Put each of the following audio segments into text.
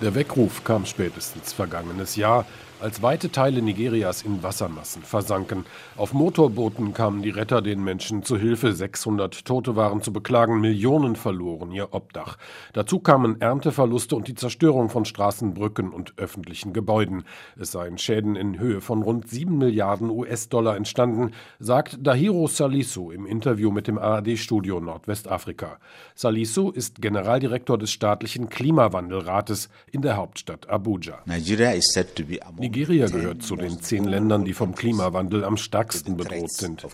Der Weckruf kam spätestens vergangenes Jahr, als weite Teile Nigerias in Wassermassen versanken. Auf Motorbooten kamen die Retter den Menschen zu Hilfe. 600 Tote waren zu beklagen, Millionen verloren ihr Obdach. Dazu kamen Ernteverluste und die Zerstörung von Straßen, Brücken und öffentlichen Gebäuden. Es seien Schäden in Höhe von rund 7 Milliarden US-Dollar entstanden, sagt Dahiro Salisu im Interview mit dem ARD-Studio Nordwestafrika. Salisu ist Generaldirektor des staatlichen Klimawandelrates in der Hauptstadt Abuja. Nigeria gehört zu den zehn Ländern, die vom Klimawandel am stärksten bedroht sind.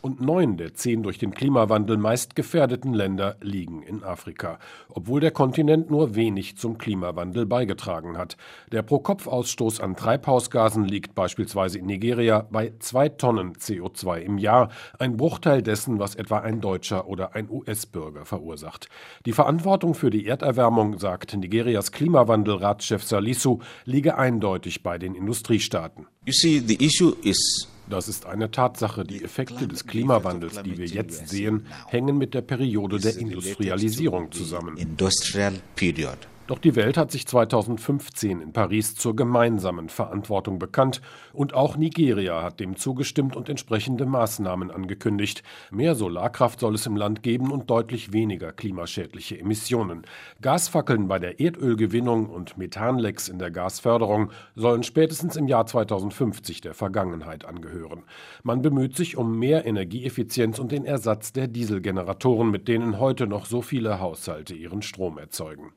Und neun der zehn durch den Klimawandel meist gefährdeten Länder liegen in Afrika, obwohl der Kontinent nur wenig zum Klimawandel beigetragen hat. Der Pro-Kopf-Ausstoß an Treibhausgasen liegt beispielsweise in Nigeria bei zwei Tonnen CO2 im Jahr, ein Bruchteil dessen, was etwa ein Deutscher oder ein US-Bürger verursacht. Die Verantwortung für die Erderwärmung, sagt Nigerias Klimawandelratschef Salisu, liege eindeutig bei den Industriestaaten. Das ist eine Tatsache. Die Effekte des Klimawandels, die wir jetzt sehen, hängen mit der Periode der Industrialisierung zusammen. Doch die Welt hat sich 2015 in Paris zur gemeinsamen Verantwortung bekannt und auch Nigeria hat dem zugestimmt und entsprechende Maßnahmen angekündigt. Mehr Solarkraft soll es im Land geben und deutlich weniger klimaschädliche Emissionen. Gasfackeln bei der Erdölgewinnung und Methanlecks in der Gasförderung sollen spätestens im Jahr 2050 der Vergangenheit angehören. Man bemüht sich um mehr Energieeffizienz und den Ersatz der Dieselgeneratoren, mit denen heute noch so viele Haushalte ihren Strom erzeugen.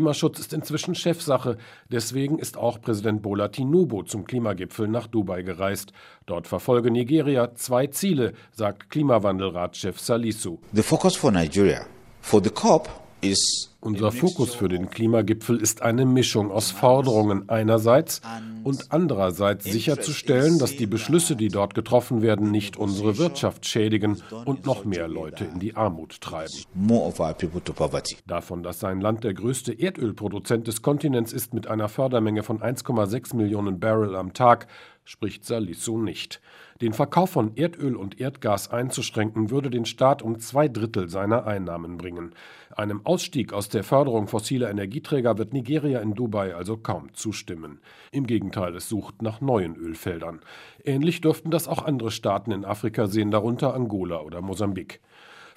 Klimaschutz ist inzwischen Chefsache. Deswegen ist auch Präsident Bola Tinubu zum Klimagipfel nach Dubai gereist. Dort verfolge Nigeria zwei Ziele, sagt Klimawandelratschef Salisu. The focus for Nigeria for the COP is unser Fokus für den Klimagipfel ist eine Mischung aus Forderungen einerseits und andererseits sicherzustellen, dass die Beschlüsse, die dort getroffen werden, nicht unsere Wirtschaft schädigen und noch mehr Leute in die Armut treiben. Davon, dass sein Land der größte Erdölproduzent des Kontinents ist mit einer Fördermenge von 1,6 Millionen Barrel am Tag, spricht Salisu nicht. Den Verkauf von Erdöl und Erdgas einzuschränken, würde den Staat um zwei Drittel seiner Einnahmen bringen. Einem Ausstieg aus der Förderung fossiler Energieträger wird Nigeria in Dubai also kaum zustimmen. Im Gegenteil, es sucht nach neuen Ölfeldern. Ähnlich dürften das auch andere Staaten in Afrika sehen, darunter Angola oder Mosambik.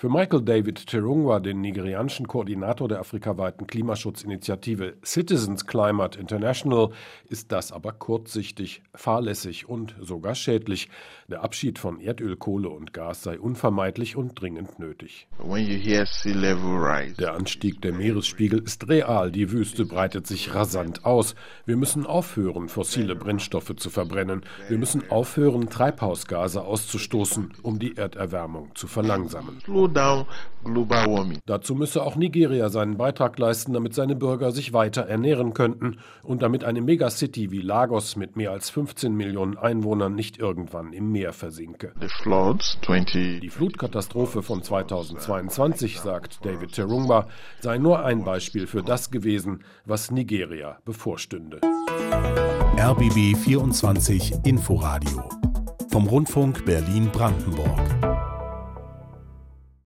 Für Michael David Terungwa, den nigerianischen Koordinator der afrikaweiten Klimaschutzinitiative Citizens Climate International, ist das aber kurzsichtig, fahrlässig und sogar schädlich. Der Abschied von Erdöl, Kohle und Gas sei unvermeidlich und dringend nötig. Der Anstieg der Meeresspiegel ist real, die Wüste breitet sich rasant aus. Wir müssen aufhören, fossile Brennstoffe zu verbrennen. Wir müssen aufhören, Treibhausgase auszustoßen, um die Erderwärmung zu verlangsamen down global warming. Dazu müsse auch Nigeria seinen Beitrag leisten, damit seine Bürger sich weiter ernähren könnten und damit eine Megacity wie Lagos mit mehr als 15 Millionen Einwohnern nicht irgendwann im Meer versinke. Die Flutkatastrophe von 2022, sagt David Terumba, sei nur ein Beispiel für das gewesen, was Nigeria bevorstünde. RBB 24 Inforadio vom Rundfunk Berlin-Brandenburg.